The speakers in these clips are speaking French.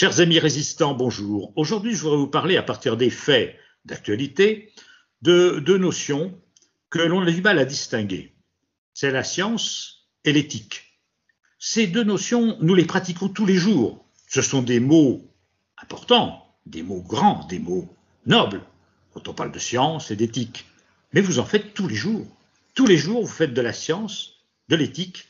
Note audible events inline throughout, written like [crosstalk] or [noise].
Chers amis résistants, bonjour. Aujourd'hui, je voudrais vous parler à partir des faits d'actualité de deux notions que l'on a du mal à distinguer. C'est la science et l'éthique. Ces deux notions, nous les pratiquons tous les jours. Ce sont des mots importants, des mots grands, des mots nobles, quand on parle de science et d'éthique. Mais vous en faites tous les jours. Tous les jours, vous faites de la science, de l'éthique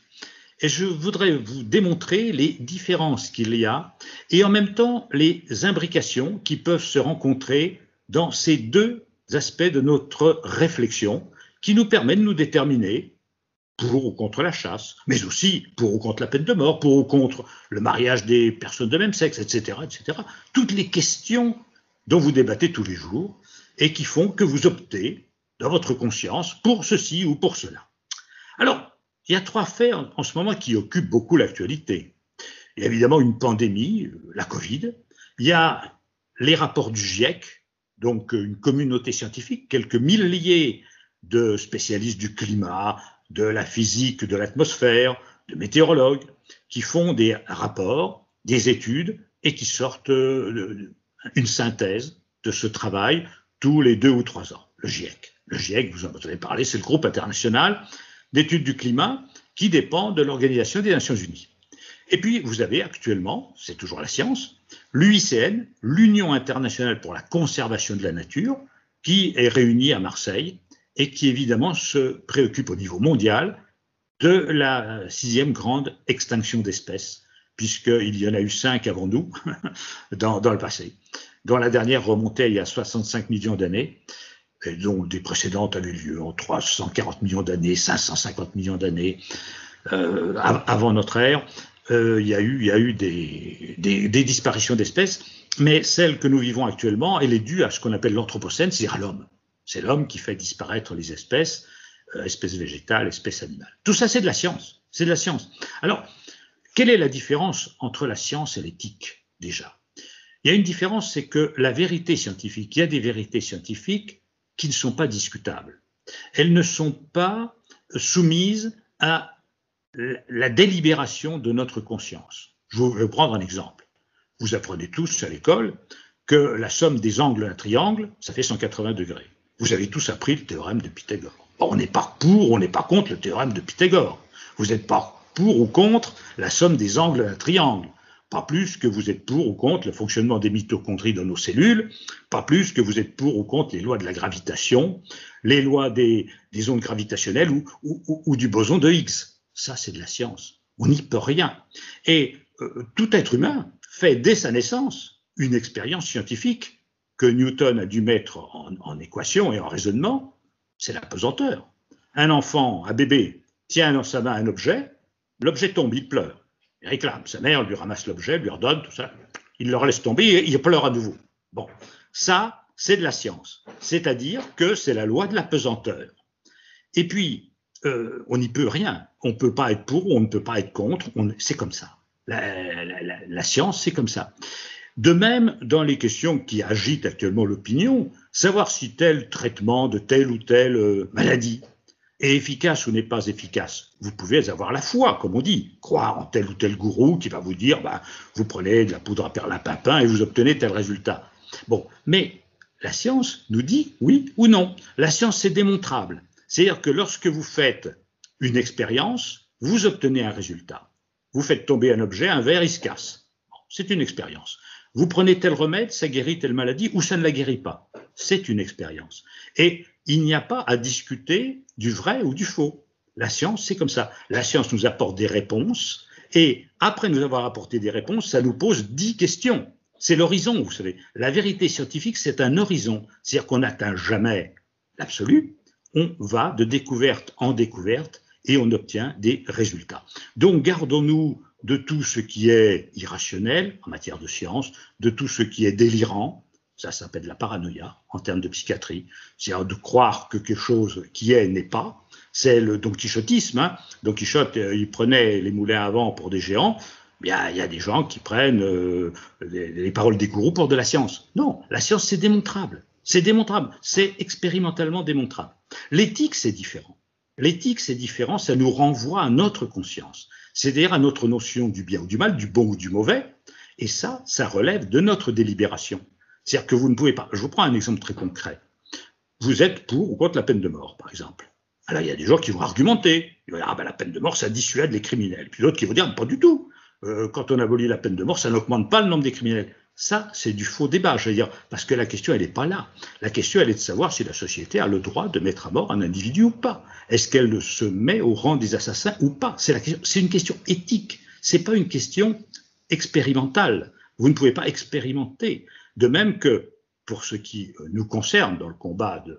et je voudrais vous démontrer les différences qu'il y a et en même temps les imbrications qui peuvent se rencontrer dans ces deux aspects de notre réflexion qui nous permettent de nous déterminer pour ou contre la chasse, mais aussi pour ou contre la peine de mort, pour ou contre le mariage des personnes de même sexe, etc., etc. Toutes les questions dont vous débattez tous les jours et qui font que vous optez dans votre conscience pour ceci ou pour cela. Alors, il y a trois faits en, ce moment qui occupent beaucoup l'actualité. Il y a évidemment une pandémie, euh, la Covid. Il y a les rapports du GIEC, donc euh, une communauté scientifique, quelques milliers de spécialistes du climat, de la physique de l'atmosphère, de météorologues, qui font des rapports, des études et qui sortent euh, une synthèse de ce travail tous les deux ou trois ans. Le GIEC. Le GIEC, vous en avez parlé, c'est le groupe international d'études du climat qui dépend de l'Organisation des Nations Unies. Et puis, vous avez actuellement, c'est toujours la science, l'UICN, l'Union internationale pour la conservation de la nature, qui est réunie à Marseille et qui évidemment se préoccupe au niveau mondial de la sixième grande extinction d'espèces, puisqu'il y en a eu cinq avant nous [laughs] dans, dans le passé, dont la dernière remontait il y a 65 millions d'années et dont des précédentes avaient lieu en 340 millions d'années, 550 millions d'années euh, avant notre ère. Euh, il y a eu, il y a eu des, des, des disparitions d'espèces, mais celle que nous vivons actuellement, elle est due à ce qu'on appelle l'anthropocène, c'est-à-dire à l'homme. C'est l'homme qui fait disparaître les espèces, euh, espèces végétales, espèces animales. Tout ça, c'est de la science. C'est de la science. Alors, quelle est la différence entre la science et l'éthique, déjà? Il y a une différence, c'est que la vérité scientifique, il y a des vérités scientifiques ne sont pas discutables. Elles ne sont pas soumises à la délibération de notre conscience. Je vais prendre un exemple. Vous apprenez tous à l'école que la somme des angles d'un triangle, ça fait 180 degrés. Vous avez tous appris le théorème de Pythagore. on n'est pas pour, on n'est pas contre le théorème de Pythagore. Vous n'êtes pas pour ou contre la somme des angles d'un triangle pas plus que vous êtes pour ou contre le fonctionnement des mitochondries dans nos cellules, pas plus que vous êtes pour ou contre les lois de la gravitation, les lois des, ondes gravitationnelles ou, du boson de Higgs. Ça, c'est de la science. On n'y peut rien. Et euh, tout être humain fait dès sa naissance une expérience scientifique que Newton a dû mettre en, en équation et en raisonnement, c'est la pesanteur. Un enfant, un bébé, tient dans sa main un objet, l'objet tombe, il pleure. Il réclame. Sa mère lui ramasse l'objet, lui redonne, tout ça. Il le laisse tomber et il pleure à nouveau. Bon, ça, c'est de la science. C'est-à-dire que c'est la loi de la pesanteur. Et puis, euh, on n'y peut rien. On ne peut pas être pour, on ne peut pas être contre. C'est comme ça. La, science, c'est comme ça. De même, dans les questions qui agitent actuellement l'opinion, savoir si tel traitement de telle ou telle euh, maladie est efficace ou n'est pas efficace. Vous pouvez avoir la foi, comme on dit, croire en tel ou tel gourou qui va vous dire, bah, vous prenez de la poudre à perlimpinpin et vous obtenez tel résultat. Bon, mais la science nous dit oui ou non. La science, c'est démontrable. C'est-à-dire que lorsque vous faites une expérience, vous obtenez un résultat. Vous faites tomber un objet, un verre, il se casse. c'est une expérience. Vous prenez tel remède, ça guérit telle maladie ou ça ne la guérit pas. C'est une expérience. Et il n'y a pas à discuter du vrai ou du faux. La science, c'est comme ça. La science nous apporte des réponses et après nous avoir apporté des réponses, ça nous pose dix questions. C'est l'horizon, vous savez. La vérité scientifique, c'est un horizon. C'est-à-dire qu'on n'atteint jamais l'absolu. On va de découverte en découverte et on obtient des résultats. Donc gardons-nous de tout ce qui est irrationnel en matière de science, de tout ce qui est délirant, ça s'appelle la paranoïa en termes de psychiatrie. C'est-à-dire de croire que quelque chose qui est n'est pas. C'est le Don Quichotisme. Hein. Don Quichotte, euh, il prenait les moulins à vent pour des géants. Bien, il y a des gens qui prennent euh, les, paroles des gourous pour de la science. Non, la science, c'est démontrable. C'est démontrable. C'est expérimentalement démontrable. L'éthique, c'est différent. L'éthique, c'est différent. Ça nous renvoie à notre conscience. C'est-à-dire à notre notion du bien ou du mal, du bon ou du mauvais. Et ça, ça relève de notre délibération. C'est-à-dire que vous ne pouvez pas. Je vous prends un exemple très concret. Vous êtes pour ou contre la peine de mort, par exemple. Alors, il y a des gens qui vont argumenter. Ils vont dire, ah ben, la peine de mort, ça dissuade les criminels. Puis d'autres qui vont dire, pas du tout. Euh, quand on abolit la peine de mort, ça n'augmente pas le nombre des criminels. Ça, c'est du faux débat, je veux dire, parce que la question, elle n'est pas là. La question, elle est de savoir si la société a le droit de mettre à mort un individu ou pas. Est-ce qu'elle se met au rang des assassins ou pas? C'est une question éthique. C'est pas une question expérimentale. Vous ne pouvez pas expérimenter. De même que pour ce qui euh, nous concerne dans le combat de,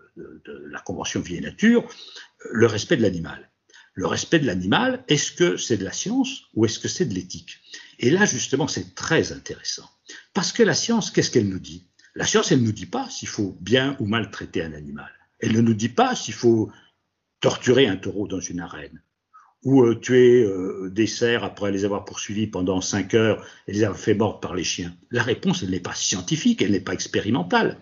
la Convention vie et nature, euh, le respect de l'animal. Le respect de l'animal, est-ce que c'est de la science ou est-ce que c'est de l'éthique? Et là, justement, c'est très intéressant. Parce que la science, qu'est-ce qu'elle nous dit? La science, elle ne nous dit pas s'il faut bien ou mal traiter un animal. Elle ne nous dit pas s'il faut torturer un taureau dans une arène ou euh, tuer euh, des cerfs après les avoir poursuivis pendant cinq heures et les avoir fait mordre par les chiens. La réponse, elle n'est pas scientifique, elle n'est pas expérimentale.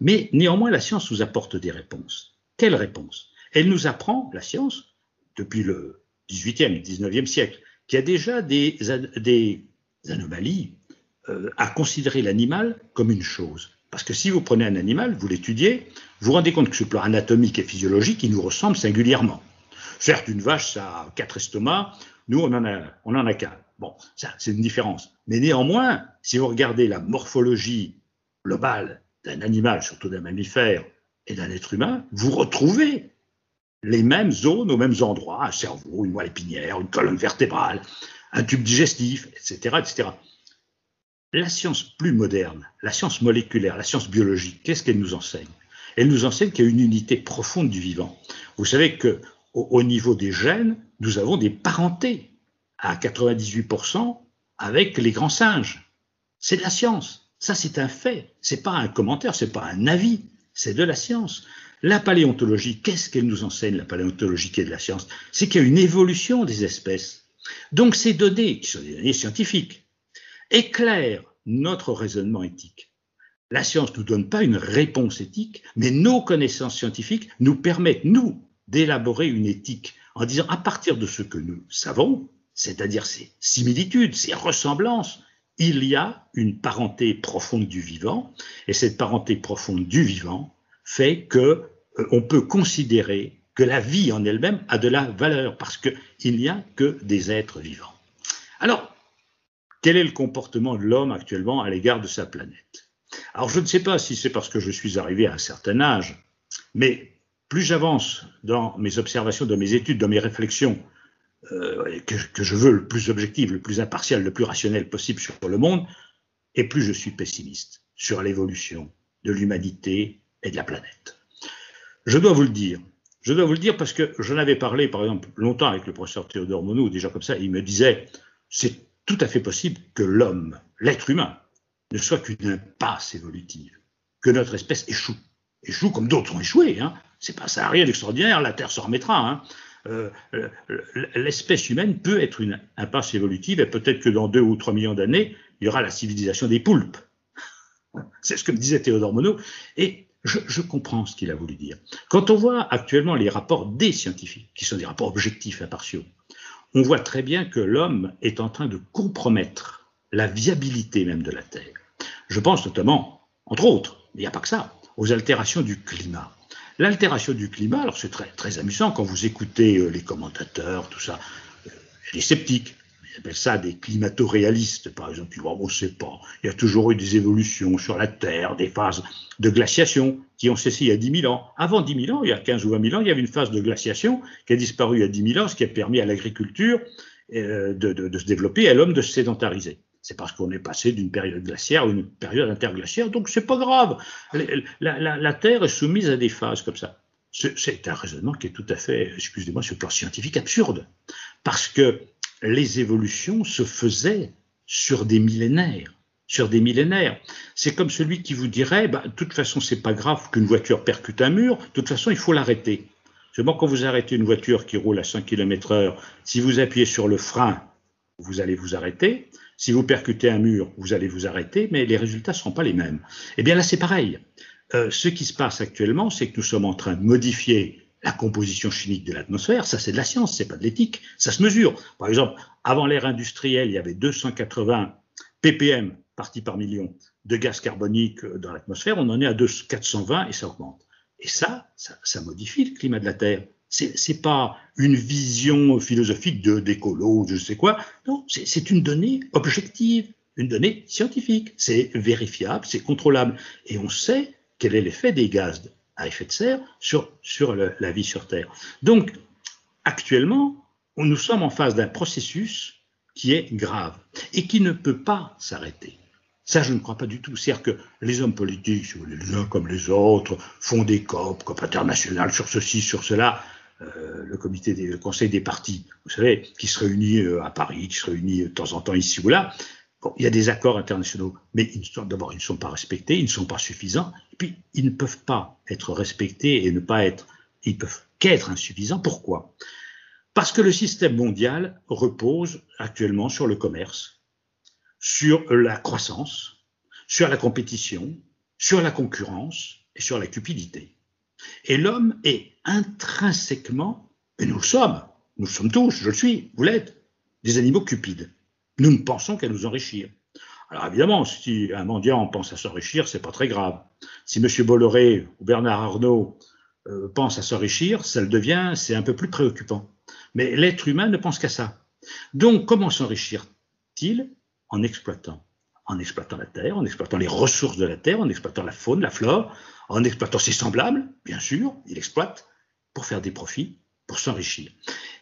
Mais néanmoins, la science nous apporte des réponses. Quelles réponses? Elle nous apprend, la science, depuis le 18e, 19e siècle, qu'il y a déjà des, des anomalies euh, à considérer l'animal comme une chose. Parce que si vous prenez un animal, vous l'étudiez, vous vous rendez compte que sur le plan anatomique et physiologique, il nous ressemble singulièrement. Certes, une vache, ça a quatre estomacs, nous, on en a, on en a qu'un. Bon, ça, c'est une différence. Mais néanmoins, si vous regardez la morphologie globale d'un animal, surtout d'un mammifère et d'un être humain, vous retrouvez les mêmes zones aux mêmes endroits, un cerveau, une moelle épinière, une colonne vertébrale, un tube digestif, etc., etc. La science plus moderne, la science moléculaire, la science biologique, qu'est-ce qu'elle nous enseigne? Elle nous enseigne qu'il y a une unité profonde du vivant. Vous savez que au, niveau des gènes, nous avons des parentés à 98% avec les grands singes. C'est de la science. Ça, c'est un fait. C'est pas un commentaire, c'est pas un avis. C'est de la science. La paléontologie, qu'est-ce qu'elle nous enseigne, la paléontologie qui est de la science? C'est qu'il y a une évolution des espèces. Donc ces données, qui sont des données scientifiques, éclaire notre raisonnement éthique. La science ne nous donne pas une réponse éthique, mais nos connaissances scientifiques nous permettent, nous, d'élaborer une éthique en disant à partir de ce que nous savons, c'est-à-dire ces similitudes, ces ressemblances, il y a une parenté profonde du vivant, et cette parenté profonde du vivant fait que euh, on peut considérer que la vie en elle-même a de la valeur parce qu'il n'y a que des êtres vivants. Alors, quel est le comportement de l'homme actuellement à l'égard de sa planète? Alors je ne sais pas si c'est parce que je suis arrivé à un certain âge, mais plus j'avance dans mes observations, dans mes études, dans mes réflexions, euh, que, je veux le plus objectif, le plus impartial, le plus rationnel possible sur le monde, et plus je suis pessimiste sur l'évolution de l'humanité et de la planète. Je dois vous le dire. Je dois vous le dire parce que j'en avais parlé, par exemple, longtemps avec le professeur Théodore Monod, déjà comme ça, il me disait, c'est tout à fait possible que l'homme, l'être humain, ne soit qu'une impasse évolutive, que notre espèce échoue. Échoue comme d'autres ont échoué. Hein. C'est pas ça, rien d'extraordinaire, la Terre se remettra. Hein. Euh, l'espèce humaine peut être une impasse évolutive et peut-être que dans deux ou trois millions d'années, il y aura la civilisation des poulpes. [laughs] C'est ce que me disait Théodore Monod. Et je, je comprends ce qu'il a voulu dire. Quand on voit actuellement les rapports des scientifiques, qui sont des rapports objectifs, impartiaux, on voit très bien que l'homme est en train de compromettre la viabilité même de la Terre. Je pense notamment, entre autres, il n'y a pas que ça, aux altérations du climat. L'altération du climat, alors c'est très, amusant quand vous écoutez euh, les commentateurs, tout ça, euh, les sceptiques, ils appellent ça des climato-réalistes, par exemple. Ils disent, on ne sait pas. Il y a toujours eu des évolutions sur la Terre, des phases de glaciation qui ont cessé il y a 10 000 ans. Avant 10 000 ans, il y a 15 ou 20 000 ans, il y avait une phase de glaciation qui a disparu il y a 10 000 ans, ce qui a permis à l'agriculture euh, de, de, de, se développer et à l'homme de se sédentariser. C'est parce qu'on est passé d'une période glaciaire à une période interglaciaire, donc c'est pas grave. La, Terre est soumise à des phases comme ça. C'est un raisonnement qui est tout à fait, excusez-moi, sur le plan scientifique absurde, parce que les évolutions se faisaient sur des millénaires sur des millénaires. C'est comme celui qui vous dirait, bah, de toute façon, c'est pas grave qu'une voiture percute un mur, de toute façon, il faut l'arrêter. Seulement, quand vous arrêtez une voiture qui roule à 100 km heure, si vous appuyez sur le frein, vous allez vous arrêter. Si vous percutez un mur, vous allez vous arrêter, mais les résultats ne seront pas les mêmes. Eh bien là, c'est pareil. Euh, ce qui se passe actuellement, c'est que nous sommes en train de modifier la composition chimique de l'atmosphère, ça c'est de la science, c'est pas de l'éthique, ça se mesure. Par exemple, avant l'ère industrielle, il y avait 280 ppm, partie par million, de gaz carbonique dans l'atmosphère, on en est à 420 et ça augmente. Et ça, ça, modifie le climat de la Terre. C'est, pas une vision philosophique de d'écolo, je sais quoi. Non, c'est une donnée objective, une donnée scientifique. C'est vérifiable, c'est contrôlable, et on sait quel est l'effet des gaz à effet de serre sur sur la vie sur Terre. Donc, actuellement, nous sommes en face d'un processus qui est grave et qui ne peut pas s'arrêter. Ça, je ne crois pas du tout. C'est-à-dire que les hommes politiques, les uns comme les autres, font des COP, COP internationales sur ceci, sur cela. Euh, le comité des, conseil des partis, vous savez, qui se réunit euh, à Paris, qui se réunit de temps en temps ici ou là. Il y a des accords internationaux, mais d'abord, ils ne sont pas respectés, ils ne sont pas suffisants, et puis ils ne peuvent pas être respectés et ne pas être, ils peuvent qu'être insuffisants. Pourquoi? Parce que le système mondial repose actuellement sur le commerce, sur la croissance, sur la compétition, sur la concurrence et sur la cupidité. Et l'homme est intrinsèquement, et nous le sommes, nous sommes tous, je le suis, vous l'êtes, des animaux cupides. Nous ne pensons qu'à nous enrichir. Alors évidemment, si un mendiant pense à s'enrichir, c'est pas très grave. Si M. Bolloré ou Bernard Arnault euh, pensent à s'enrichir, ça le devient, c'est un peu plus préoccupant. Mais l'être humain ne pense qu'à ça. Donc, comment s'enrichir-t-il? En exploitant. En exploitant la terre, en exploitant les ressources de la terre, en exploitant la faune, la flore, en exploitant ses semblables, bien sûr, il exploite pour faire des profits, pour s'enrichir.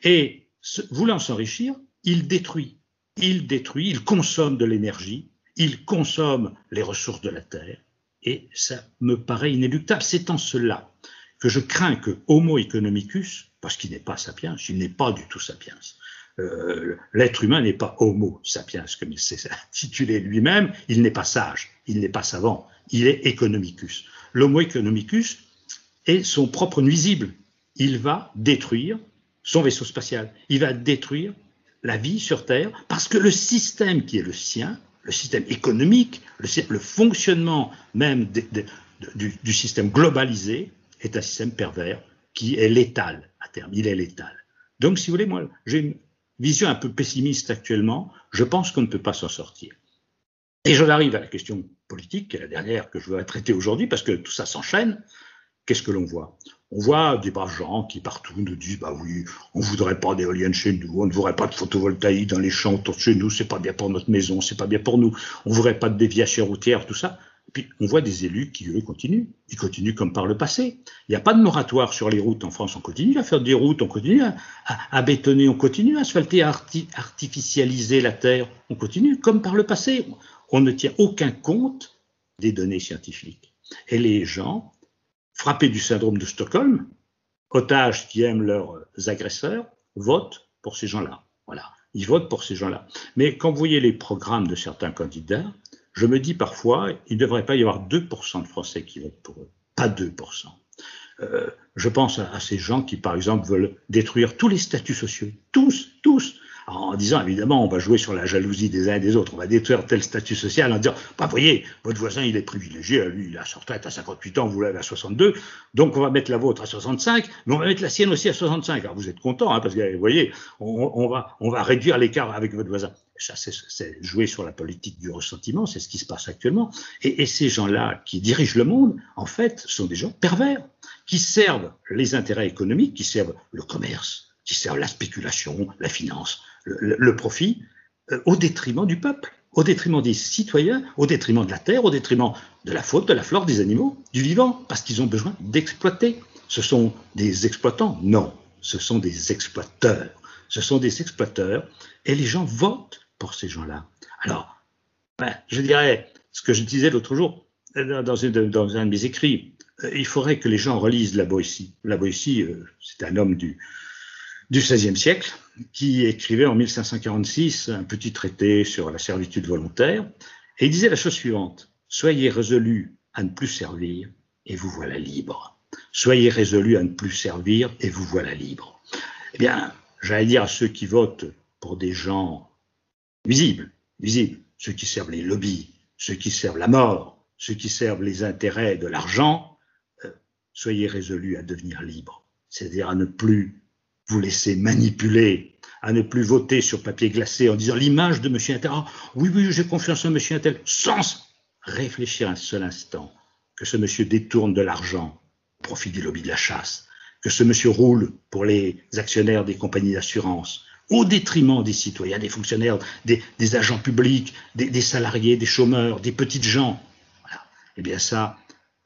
Et voulant s'enrichir, il détruit. Il détruit, il consomme de l'énergie, il consomme les ressources de la terre, et ça me paraît inéluctable. C'est en cela que je crains que Homo economicus, parce qu'il n'est pas sapiens, il n'est pas du tout sapiens, euh, l'être humain n'est pas homo sapiens, comme il s'est [laughs] intitulé lui-même, il n'est pas sage, il n'est pas savant, il est economicus. L'homo economicus est son propre nuisible. Il va détruire son vaisseau spatial, il va détruire la vie sur Terre, parce que le système qui est le sien, le système économique, le, fonctionnement même du, du système globalisé, est un système pervers qui est létal à terme, il est létal. Donc, si vous voulez, moi, j'ai une vision un peu pessimiste actuellement, je pense qu'on ne peut pas s'en sortir. Et j'en arrive à la question politique, qui est la dernière que je veux traiter aujourd'hui, parce que tout ça s'enchaîne. Qu'est-ce que l'on voit? On voit des braves gens qui partout nous disent bah oui, on voudrait pas d'éoliennes chez nous, on ne voudrait pas de photovoltaïque dans les champs autour de chez nous, c'est pas bien pour notre maison, c'est pas bien pour nous, on voudrait pas de déviation routière, tout ça. Puis on voit des élus qui, eux, continuent. Ils continuent comme par le passé. Il n'y a pas de moratoire sur les routes en France. On continue à faire des routes, on continue à, bétonner, on continue à asphalter, à artificialiser la terre. On continue comme par le passé. On ne tient aucun compte des données scientifiques. Et les gens, frappés du syndrome de Stockholm, otages qui aiment leurs agresseurs, votent pour ces gens-là. Voilà. Ils votent pour ces gens-là. Mais quand vous voyez les programmes de certains candidats, je me dis parfois, il ne devrait pas y avoir 2% de Français qui votent pour eux, pas 2%. Euh, je pense à, ces gens qui, par exemple, veulent détruire tous les statuts sociaux, tous, tous, en disant évidemment on va jouer sur la jalousie des uns et des autres, on va détruire tel statut social en disant, bah voyez, votre voisin il est privilégié, lui il a sa retraite à 58 ans, vous l'avez à 62, donc on va mettre la vôtre à 65, mais on va mettre la sienne aussi à 65. Alors vous êtes content, hein, parce que vous voyez, on, va, on va réduire l'écart avec votre voisin. Ça, c'est jouer sur la politique du ressentiment, c'est ce qui se passe actuellement. Et, ces gens-là qui dirigent le monde, en fait, sont des gens pervers, qui servent les intérêts économiques, qui servent le commerce, qui servent la spéculation, la finance, le, profit euh, au détriment du peuple, au détriment des citoyens, au détriment de la terre, au détriment de la faune, de la flore, des animaux, du vivant, parce qu'ils ont besoin d'exploiter. Ce sont des exploitants? Non, ce sont des exploiteurs. Ce sont des exploiteurs et les gens votent pour ces gens-là. Alors, je dirais ce que je disais l'autre jour euh, dans, un de mes écrits, euh, il faudrait que les gens relisent la Boétie. La Boétie, c'est un homme du, du XVIe siècle, qui écrivait en 1546 un petit traité sur la servitude volontaire, et il disait la chose suivante Soyez résolus à ne plus servir, et vous voilà libre. Soyez résolus à ne plus servir, et vous voilà libre. Eh bien, j'allais dire à ceux qui votent pour des gens visibles, visibles, ceux qui servent les lobbies, ceux qui servent la mort, ceux qui servent les intérêts de l'argent, euh, soyez résolus à devenir libres, c'est-à-dire à ne plus vous laissez manipuler à ne plus voter sur papier glacé en disant l'image de monsieur Intel. Ah, oui, oui, j'ai confiance en monsieur Intel, sans réfléchir un seul instant que ce monsieur détourne de l'argent au profit des lobbies de la chasse, que ce monsieur roule pour les actionnaires des compagnies d'assurance, au détriment des citoyens, des fonctionnaires, des, agents publics, des, salariés, des chômeurs, des petites gens. Eh bien ça,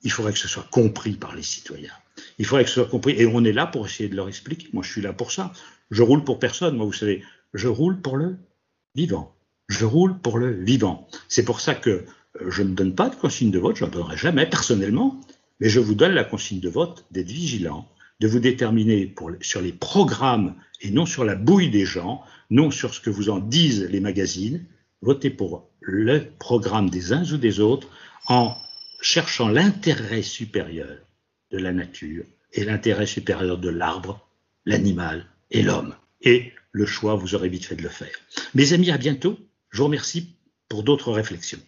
il faudrait que ce soit compris par les citoyens. Il faudrait que ce soit compris. Et on est là pour essayer de leur expliquer. Moi, je suis là pour ça. Je roule pour personne. Moi, vous savez, je roule pour le vivant. Je roule pour le vivant. C'est pour ça que euh, je ne donne pas de consigne de vote. Je n'en donnerai jamais personnellement. Mais je vous donne la consigne de vote d'être vigilant, de vous déterminer sur les programmes et non sur la bouille des gens, non sur ce que vous en disent les magazines. Votez pour le programme des uns ou des autres en cherchant l'intérêt supérieur de la nature et l'intérêt supérieur de l'arbre, l'animal et l'homme. Et le choix, vous aurez vite fait de le faire. Mes amis, à bientôt. Je vous remercie pour d'autres réflexions.